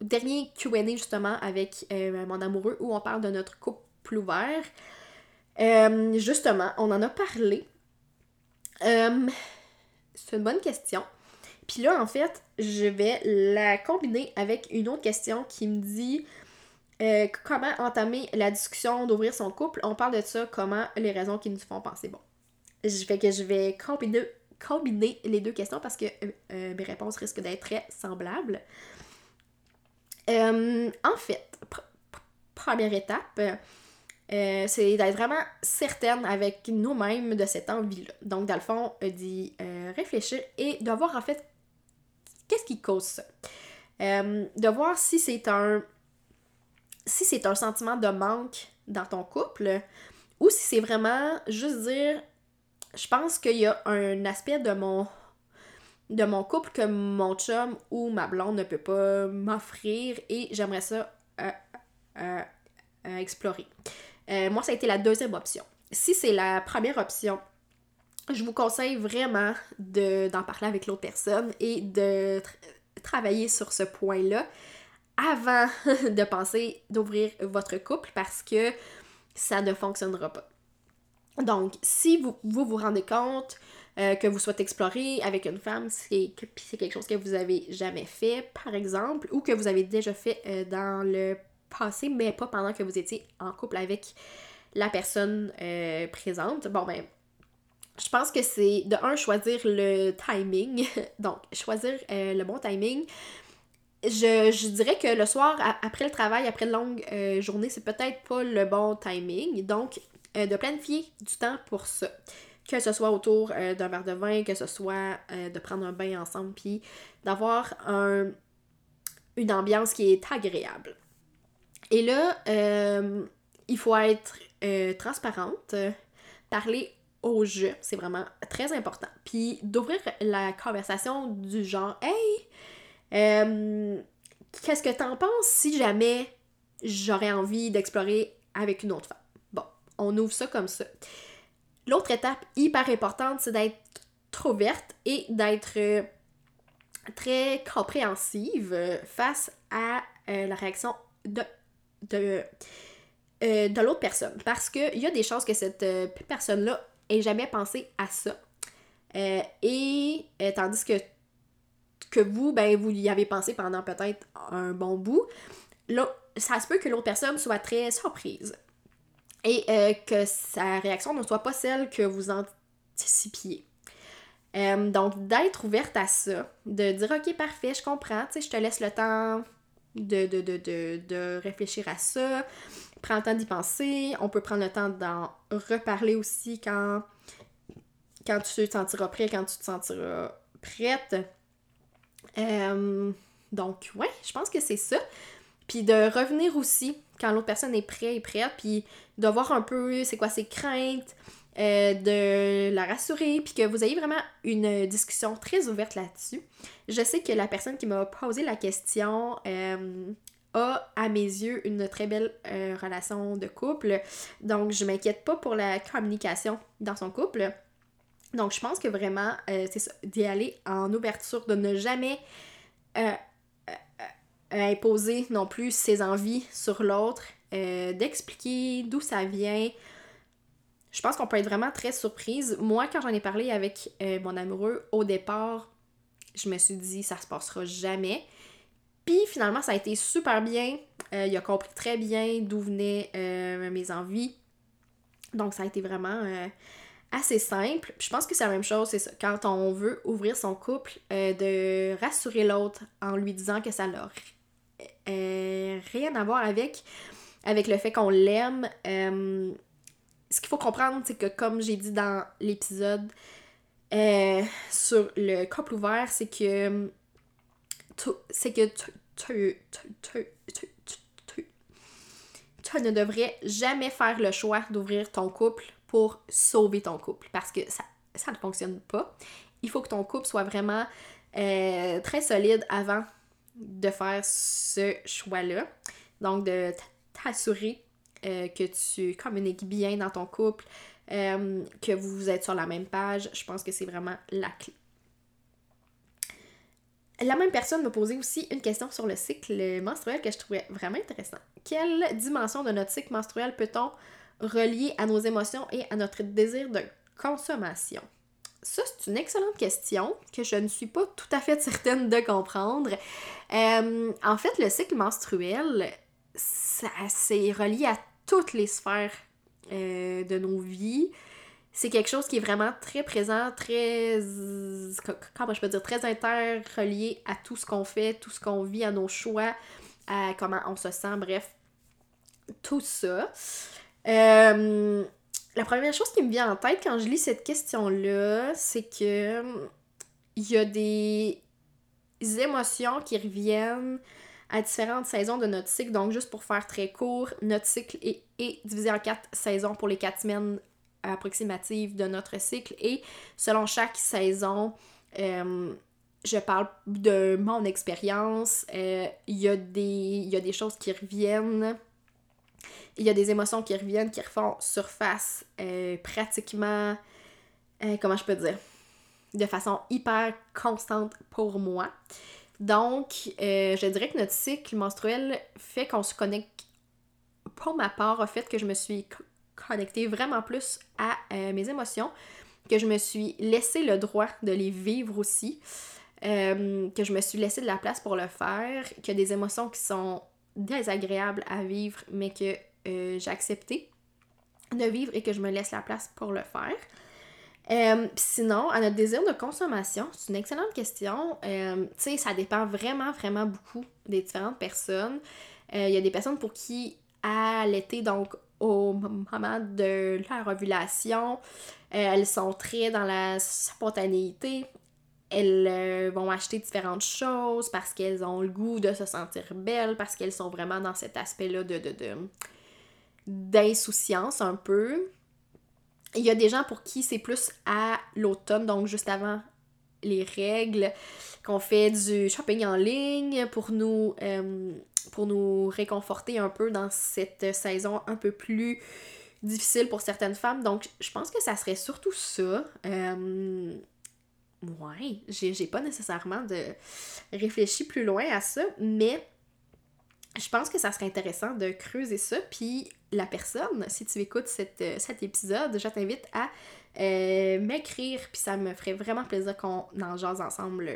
dernier QA justement avec euh, mon amoureux où on parle de notre couple ouvert. Euh, justement, on en a parlé. Euh, c'est une bonne question. Puis là, en fait, je vais la combiner avec une autre question qui me dit comment entamer la discussion d'ouvrir son couple? On parle de ça, comment les raisons qui nous font penser bon. Je fais que je vais combiner, les deux questions parce que mes réponses risquent d'être très semblables. Euh, en fait, première étape, euh, c'est d'être vraiment certaine avec nous-mêmes de cette envie-là. Donc, dans le fond, euh, d'y réfléchir et de voir en fait qu'est-ce qui cause ça? de voir si c'est un si c'est un sentiment de manque dans ton couple ou si c'est vraiment juste dire je pense qu'il y a un aspect de mon de mon couple que mon chum ou ma blonde ne peut pas m'offrir et j'aimerais ça euh, euh, euh, explorer. moi, ça a été la deuxième option. Si c'est la première option, je vous conseille vraiment d'en parler avec l'autre personne et de travailler sur ce point-là avant <laughs> de penser d'ouvrir votre couple parce que ça ne fonctionnera pas. Donc, si vous vous, vous rendez compte euh, que vous souhaitez explorer avec une femme, c'est c'est quelque chose que vous avez jamais fait, par exemple, ou que vous avez déjà fait euh, dans le passé, mais pas pendant que vous étiez en couple avec la personne euh, présente. Bon, ben, je pense que c'est de un choisir le timing. <laughs> Donc, choisir euh, le bon timing. Je, dirais que le soir, après le travail, après une longue euh, journée, c'est peut-être pas le bon timing. Donc, euh, de planifier du temps pour ça. Que ce soit autour d'un verre de vin, que ce soit de prendre un bain ensemble, puis d'avoir un, une ambiance qui est agréable. Et là, il faut être transparente, parler au jeu. C'est vraiment très important. Puis d'ouvrir la conversation du genre Hey, euh, qu'est-ce que t'en penses si jamais j'aurais envie d'explorer avec une autre femme? Bon, on ouvre ça comme ça. L'autre étape hyper importante, c'est d'être trop verte et d'être euh, très compréhensive euh, face à la réaction de, de, de l'autre personne. Parce qu'il y a des chances que cette personne-là et jamais pensé à ça. Euh, et euh, tandis que, que vous, ben, vous y avez pensé pendant peut-être un bon bout, là, ça se peut que l'autre personne soit très surprise. Et euh, que sa réaction ne soit pas celle que vous anticipiez. donc, d'être ouverte à ça, de dire Ok, parfait, je comprends, tu sais, je te laisse le temps de, de, de, de réfléchir à ça prends le temps d'y penser. On peut prendre le temps d'en reparler aussi quand, quand tu te sentiras prêt, quand tu te sentiras prête. Euh, donc, ouais, je pense que c'est ça. Puis de revenir aussi quand l'autre personne est prête et prête, puis de voir un peu c'est quoi ses craintes, euh, de la rassurer, puis que vous ayez vraiment une discussion très ouverte là-dessus. Je sais que la personne qui m'a posé la question, euh, à mes yeux, une très belle euh, relation de couple. Donc, je m'inquiète pas pour la communication dans son couple. Donc, je pense que vraiment, euh, c'est ça, d'y aller en ouverture, de ne jamais euh, imposer non plus ses envies sur l'autre, d'expliquer d'où ça vient. Je pense qu'on peut être vraiment très surprise. Moi, quand j'en ai parlé avec mon amoureux au départ, je me suis dit, ça se passera jamais. Puis finalement, ça a été super bien. Euh, il a compris très bien d'où venaient euh, mes envies. Donc ça a été vraiment euh, assez simple. je pense que c'est la même chose, c'est. Quand on veut ouvrir son couple, de rassurer l'autre en lui disant que ça n'a rien à voir avec, avec le fait qu'on l'aime. ce qu'il faut comprendre, c'est que comme j'ai dit dans l'épisode sur le couple ouvert, c'est que c'est que tu, ne devrais jamais faire le choix d'ouvrir ton couple pour sauver ton couple parce que ça, ça ne fonctionne pas. Il faut que ton couple soit vraiment euh, très solide avant de faire ce choix-là. Donc, de t'assurer euh, que tu communiques bien dans ton couple, euh, que vous êtes sur la même page. Je pense que c'est vraiment la clé. La même personne m'a posé aussi une question sur le cycle menstruel que je trouvais vraiment intéressant. Quelle dimension de notre cycle menstruel peut-on relier à nos émotions et à notre désir de consommation? Ça, c'est une excellente question que je ne suis pas tout à fait certaine de comprendre. Euh, en fait, le cycle menstruel, c'est relié à toutes les sphères euh, de nos vies c'est quelque chose qui est vraiment très présent, très, comment je peux dire, très interrelié à tout ce qu'on fait, tout ce qu'on vit, à nos choix, à comment on se sent, bref, tout ça. Euh, la première chose qui me vient en tête quand je lis cette question-là, c'est que il y a des émotions qui reviennent à différentes saisons de notre cycle. Donc, juste pour faire très court, notre cycle est, est divisé en quatre saisons pour les quatre semaines approximative de notre cycle et selon chaque saison, euh, je parle de mon expérience, euh, il y, a des, choses qui reviennent, il y a des émotions qui reviennent, qui refont surface euh, pratiquement, comment je peux dire, de façon hyper constante pour moi. Donc, je dirais que notre cycle menstruel fait qu'on se connecte, pour ma part, au fait que je me suis connecter vraiment plus à euh, mes émotions, que je me suis laissé le droit de les vivre aussi, euh, que je me suis laissé de la place pour le faire, que des émotions qui sont désagréables à vivre, mais que euh, j'ai accepté de vivre et que je me laisse la place pour le faire. Sinon, à notre désir de consommation, c'est une excellente question. Tu sais, ça dépend vraiment, vraiment beaucoup des différentes personnes. Il y a des personnes pour qui allaiter, donc au moment de leur ovulation, elles sont très dans la spontanéité elles euh, vont acheter différentes choses parce qu'elles ont le goût de se sentir belles, parce qu'elles sont vraiment dans cet aspect-là de, de, d'insouciance un peu. Il y a des gens pour qui c'est plus à l'automne, donc juste avant les règles, qu'on fait du shopping en ligne pour nous, euh, pour nous réconforter un peu dans cette saison un peu plus difficile pour certaines femmes. Donc, je pense que ça serait surtout ça. Euh, Ouais, j'ai pas nécessairement de réfléchi plus loin à ça, mais je pense que ça serait intéressant de creuser ça. Puis la personne, si tu écoutes euh, cet épisode, je t'invite à euh, m'écrire, puis ça me ferait vraiment plaisir qu'on en jase ensemble.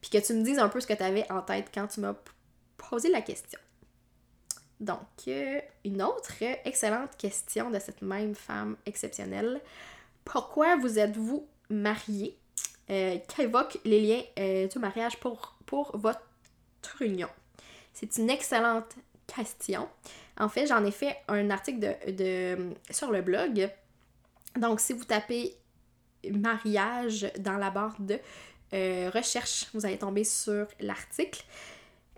puis que tu me dises un peu ce que tu avais en tête quand tu m'as posé la question. Donc, euh, une autre excellente question de cette même femme exceptionnelle. Pourquoi vous êtes-vous mariée? euh, qu'évoquent les liens euh, du mariage pour, votre union? C'est une excellente question. En fait, j'en ai fait un article sur le blog. Donc, si vous tapez mariage dans la barre de euh, recherche, vous allez tomber sur l'article.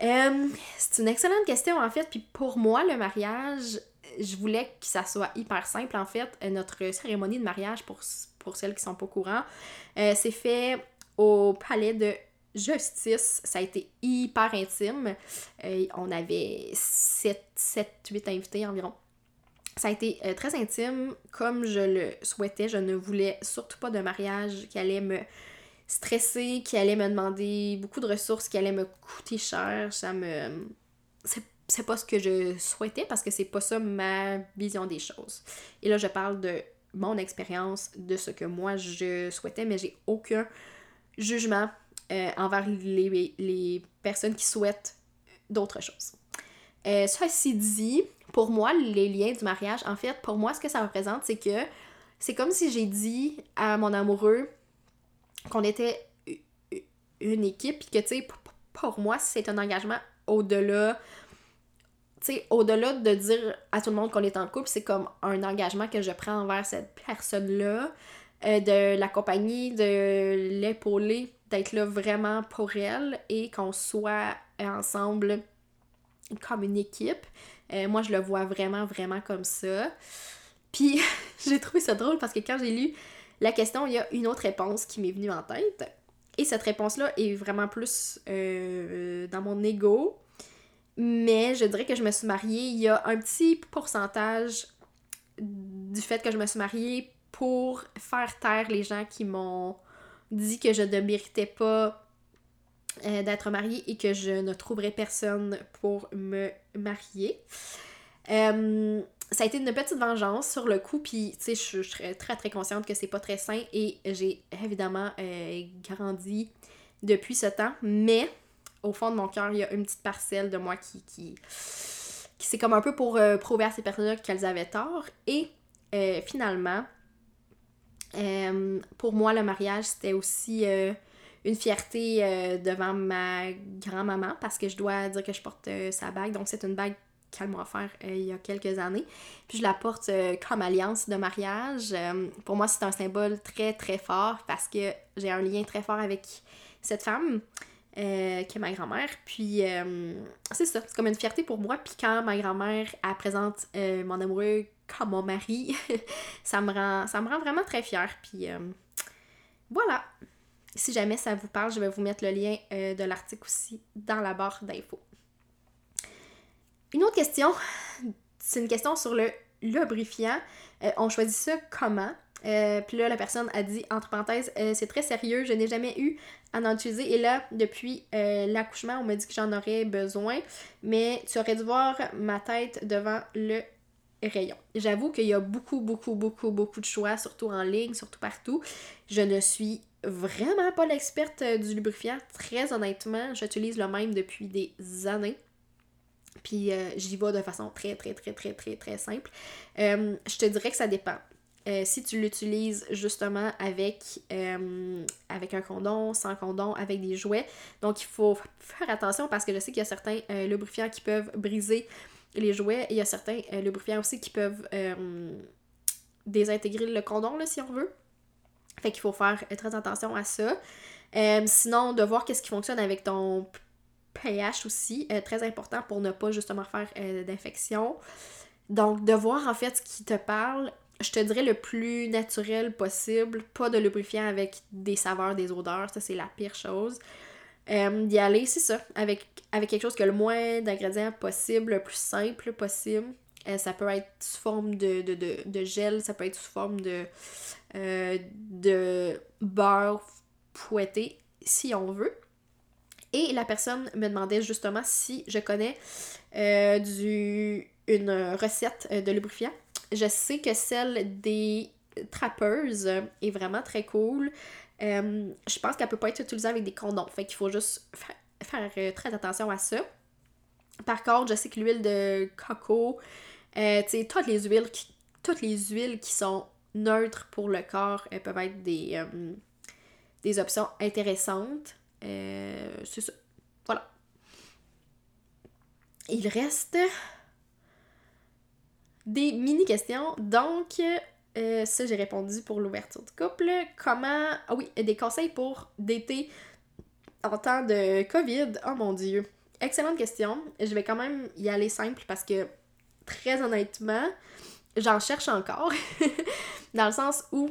Euh, c'est une excellente question en fait. Puis pour moi, le mariage, je voulais que ça soit hyper simple en fait. Notre cérémonie de mariage, pour pour celles qui sont pas au courant. Euh, c'est fait au palais de justice. Ça a été hyper intime. Euh, on avait 7, 7, 8 invités environ. Ça a été euh, très intime, comme je le souhaitais. Je ne voulais surtout pas de mariage qui allait me stresser, qui allait me demander beaucoup de ressources, qui allait me coûter cher. Ça me. C'est pas ce que je souhaitais parce que c'est pas ça ma vision des choses. Et là, je parle de mon expérience de ce que moi je souhaitais, mais j'ai aucun jugement euh, envers les, les, personnes qui souhaitent d'autres choses. Euh, ceci dit, pour moi, les liens du mariage, en fait, pour moi, ce que ça représente, c'est que c'est comme si j'ai dit à mon amoureux qu'on était une équipe, puis que, tu sais, pour moi, c'est un engagement au-delà tu sais, au-delà de dire à tout le monde qu'on est en couple, c'est comme un engagement que je prends envers cette personne-là, euh, de l'accompagner, de l'épauler, d'être là vraiment pour elle et qu'on soit ensemble comme une équipe. Euh, moi, je le vois vraiment, vraiment comme ça. Puis, <laughs> j'ai trouvé ça drôle parce que quand j'ai lu la question, il y a une autre réponse qui m'est venue en tête. Et cette réponse-là est vraiment plus euh, dans mon ego mais je dirais que je me suis mariée, il y a un petit pourcentage du fait que je me suis mariée pour faire taire les gens qui m'ont dit que je ne méritais pas euh, d'être mariée et que je ne trouverais personne pour me marier. Euh, ça a été une petite vengeance sur le coup, puis tu sais, je, suis très très consciente que c'est pas très sain et j'ai évidemment euh, grandi depuis ce temps, mais au fond de mon cœur, il y a une petite parcelle de moi qui, qui, qui c'est comme un peu pour euh, prouver à ces personnes-là qu'elles avaient tort. Et euh, finalement, pour moi, le mariage, c'était aussi une fierté devant ma grand-maman parce que je dois dire que je porte sa bague. Donc, c'est une bague qu'elle m'a offert il y a quelques années. Puis je la porte comme alliance de mariage. pour moi, c'est un symbole très, très fort parce que j'ai un lien très fort avec cette femme. Euh, que ma grand-mère. Puis euh, c'est ça, c'est comme une fierté pour moi. Puis quand ma grand-mère présente euh, mon amoureux comme mon mari, <laughs> ça me rend ça me rend vraiment très fière. Puis voilà. Si jamais ça vous parle, je vais vous mettre le lien de l'article aussi dans la barre d'infos. Une autre question, c'est une question sur le lubrifiant. on choisit ça comment? Euh, puis là, la personne a dit, entre parenthèses, euh, c'est très sérieux, je n'ai jamais eu à en utiliser. Et là, depuis euh, l'accouchement, on m'a dit que j'en aurais besoin. Mais tu aurais dû voir ma tête devant le rayon. J'avoue qu'il y a beaucoup, beaucoup, beaucoup, beaucoup de choix, surtout en ligne, surtout partout. Je ne suis vraiment pas l'experte du lubrifiant. Très honnêtement, j'utilise le même depuis des années. Puis j'y vais de façon très, très, très, très, très, très simple. je te dirais que ça dépend. euh, si tu l'utilises justement avec, euh, avec un condom, sans condom, avec des jouets. Donc il faut faire attention parce que je sais qu'il y a certains euh, lubrifiants qui peuvent briser les jouets et il y a certains lubrifiants aussi qui peuvent désintégrer le condom là, si on veut. Fait qu'il faut faire très attention à ça. sinon, de voir qu'est-ce qui fonctionne avec ton pH aussi, très important pour ne pas justement faire d'infection. Donc, de voir en fait ce qui te parle, je te dirais le plus naturel possible, pas de lubrifiant avec des saveurs, des odeurs, ça c'est la pire chose. Euh, d'y aller, c'est ça, avec, avec quelque chose qui a le moins d'ingrédients possible, le plus simple possible. Euh, ça peut être sous forme de, de, gel, ça peut être sous forme de, euh, de beurre fouetté, si on veut. Et la personne me demandait justement si je connais du, une recette de lubrifiant je sais que celle des trappeuses est vraiment très cool. Euh, je pense qu'elle peut pas être utilisée avec des condoms. Fait qu'il faut juste faire euh, très attention à ça. Par contre, je sais que l'huile de coco, euh, tu sais, toutes les huiles qui, toutes les huiles qui sont neutres pour le corps elles peuvent être des, des options intéressantes. C'est ça. Voilà. Il reste des mini-questions. Donc, euh, ça, j'ai répondu pour l'ouverture du couple. Comment. Ah oui, des conseils pour d'été en temps de COVID? Oh mon dieu. Excellente question. Je vais quand même y aller simple parce que, très honnêtement, j'en cherche encore. <laughs> Dans le sens où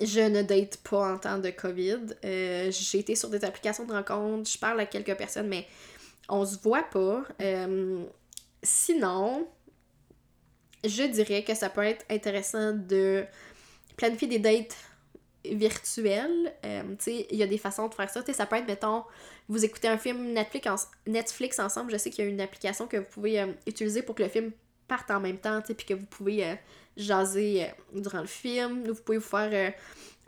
je ne date pas en temps de COVID. Euh, j'ai été sur des applications de rencontres, je parle à quelques personnes, mais on se voit pas. Euh, sinon, je dirais que ça peut être intéressant de planifier des dates virtuelles. Euh, il y a des façons de faire ça. ça peut être, mettons, vous écoutez un film Netflix, Netflix ensemble. Je sais qu'il y a une application que vous pouvez utiliser pour que le film parte en même temps, puis que vous pouvez euh, jaser durant le film. Vous pouvez vous faire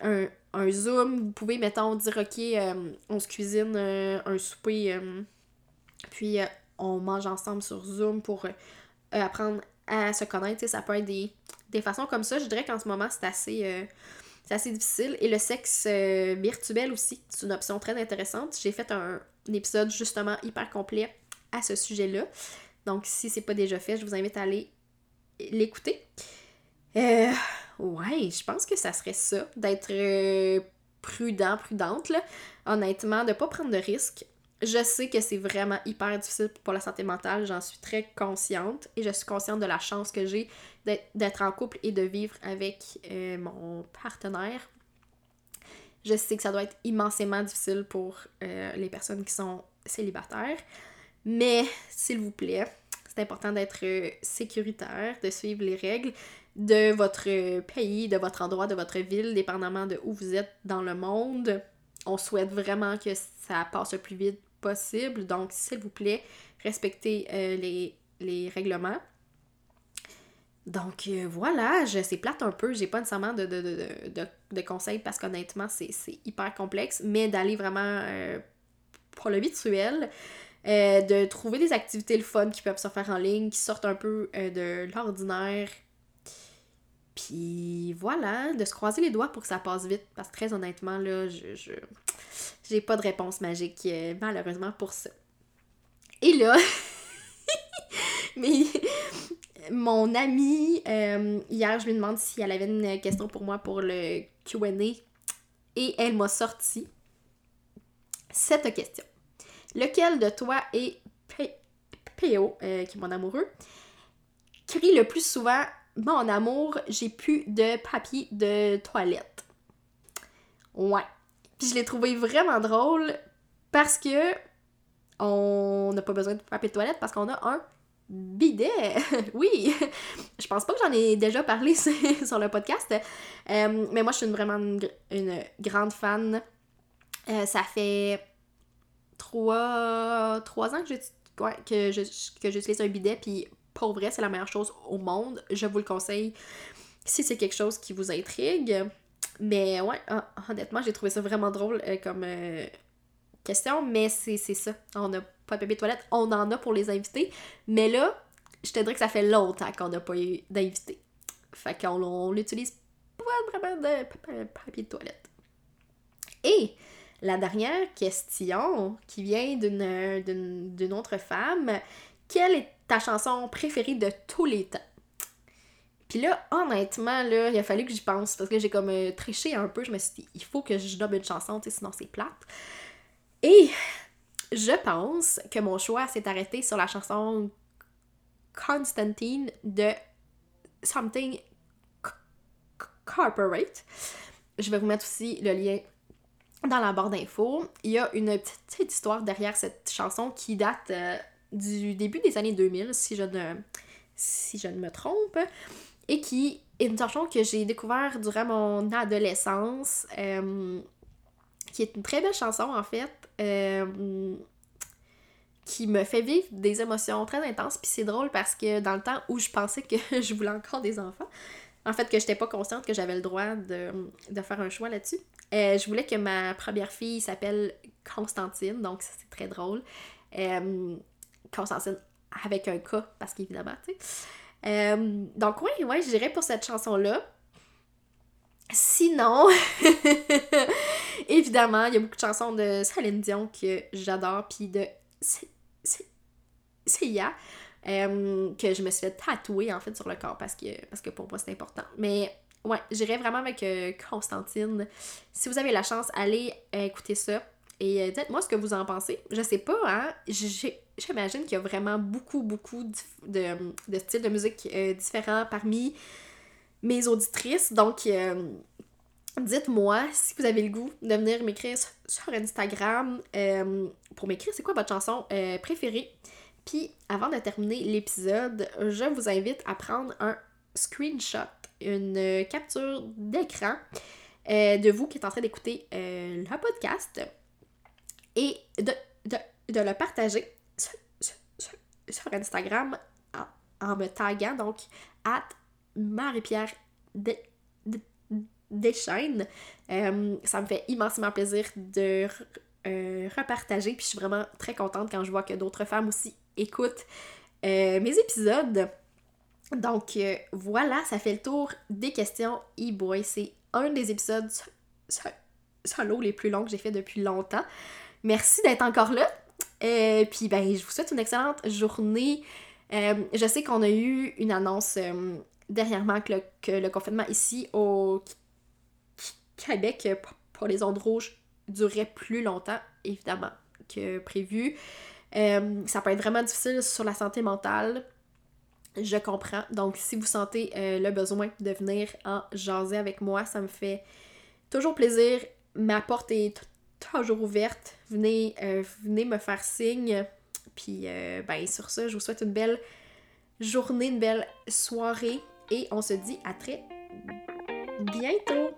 un, un, Zoom. Vous pouvez, mettons, dire, OK, on se cuisine un souper, puis on mange ensemble sur Zoom pour apprendre à se connaître. Ça peut être des, façons comme ça. Je dirais qu'en ce moment, c'est assez, euh, difficile. Et le sexe euh, virtuel aussi, c'est une option très intéressante. J'ai fait un, épisode justement hyper complet à ce sujet-là. Donc, si c'est pas déjà fait, je vous invite à aller l'écouter. Euh, ouais, je pense que ça serait ça, d'être prudent, prudente. Honnêtement, de pas prendre de risques. Je sais que c'est vraiment hyper difficile pour la santé mentale, j'en suis très consciente et je suis consciente de la chance que j'ai d'être en couple et de vivre avec euh, mon partenaire. Je sais que ça doit être immensément difficile pour euh, les personnes qui sont célibataires, mais s'il vous plaît, c'est important d'être euh, sécuritaire, de suivre les règles de votre pays, de votre endroit, de votre ville, dépendamment de où vous êtes dans le monde. On souhaite vraiment que ça passe le plus vite possible. Donc, s'il vous plaît, respectez euh, les, règlements. Donc euh, voilà, je c'est plate un peu, j'ai pas nécessairement de, de, conseils parce qu'honnêtement c'est hyper complexe, mais d'aller vraiment euh, pour le virtuel, de trouver des activités le fun qui peuvent se faire en ligne, qui sortent un peu de l'ordinaire. Puis voilà, de se croiser les doigts pour que ça passe vite, parce que très honnêtement, là, je j'ai pas de réponse magique, euh, malheureusement, pour ça. Et là, <laughs> mais mon amie, euh, hier, je lui demande si elle avait une question pour moi pour le QA. Et elle m'a sorti cette question. Lequel de toi est PO, euh, qui est mon amoureux, crie le plus souvent Mon amour, j'ai plus de papier de toilette. Ouais je l'ai trouvé vraiment drôle parce que on n'a pas besoin de papier de toilette parce qu'on a un bidet. <laughs> oui, je pense pas que j'en ai déjà parlé <laughs> sur le podcast, euh, mais moi je suis vraiment une, grande fan. Euh, ça fait trois, trois ans que que j'utilise un bidet, puis pour vrai, c'est la meilleure chose au monde. Je vous le conseille si c'est quelque chose qui vous intrigue. Mais ouais, honnêtement, j'ai trouvé ça vraiment drôle euh, comme euh, question, mais c'est ça. On n'a pas de papier toilette, on en a pour les invités, mais là, je te dirais que ça fait longtemps qu'on n'a pas eu d'invités. Fait qu'on on l'utilise pas vraiment de papier de toilette. Et la dernière question qui vient d'une autre femme, quelle est ta chanson préférée de tous les temps? Puis là, honnêtement, là, il a fallu que j'y pense parce que j'ai comme euh, triché un peu. Je me suis dit, il faut que je nomme une chanson, sinon c'est plate. Et je pense que mon choix s'est arrêté sur la chanson Constantine de Something Corporate. Je vais vous mettre aussi le lien dans la barre d'infos. Il y a une petite histoire derrière cette chanson qui date euh, du début des années 2000, si je ne, si je ne me trompe, et qui est une chanson que j'ai découvert durant mon adolescence, euh, qui est une très belle chanson en fait. Euh, qui me fait vivre des émotions très intenses. Puis c'est drôle parce que dans le temps où je pensais que <laughs> je voulais encore des enfants, en fait que j'étais pas consciente que j'avais le droit de, faire un choix là-dessus, euh, je voulais que ma première fille s'appelle Constantine, donc c'est très drôle. Constantine avec un K, parce qu'évidemment, tu sais. Euh, donc oui, ouais, je pour cette chanson-là. Sinon, <laughs> évidemment, il y a beaucoup de chansons de Céline Dion que j'adore, puis de ya euh, que je me suis fait tatouer en fait sur le corps parce que, parce que pour moi c'est important. Mais ouais, j'irai vraiment avec euh, Constantine. Si vous avez la chance, allez euh, écouter ça. Et dites-moi ce que vous en pensez. Je sais pas, hein. J'imagine qu'il y a vraiment beaucoup, beaucoup de, de styles de musique différents parmi mes auditrices. Donc, dites-moi si vous avez le goût de venir m'écrire sur Instagram euh, pour m'écrire c'est quoi votre chanson euh, préférée. Puis avant de terminer l'épisode, je vous invite à prendre un screenshot, une capture d'écran euh, de vous qui êtes en train d'écouter le podcast et de, le partager sur, Instagram en, me taguant donc at Marie-Pierre des chaînes. Euh, ça me fait immensément plaisir de euh, repartager. Puis je suis vraiment très contente quand je vois que d'autres femmes aussi écoutent euh, mes épisodes. Donc voilà, ça fait le tour des questions e-boy. C'est un des épisodes solo les plus longs que j'ai fait depuis longtemps. Merci d'être encore là. et puis ben, je vous souhaite une excellente journée. je sais qu'on a eu une annonce dernièrement que le, que le confinement ici au Québec euh, pour les ondes rouges durait plus longtemps, évidemment, que prévu. Euh, ça peut être vraiment difficile sur la santé mentale. Je comprends. Donc, si vous sentez euh, le besoin de venir en jaser avec moi, ça me fait toujours plaisir. Ma porte est toujours ouverte. Venez, venez me faire signe. Puis, ben, sur ça, je vous souhaite une belle journée, une belle soirée. Et on se dit à très bientôt.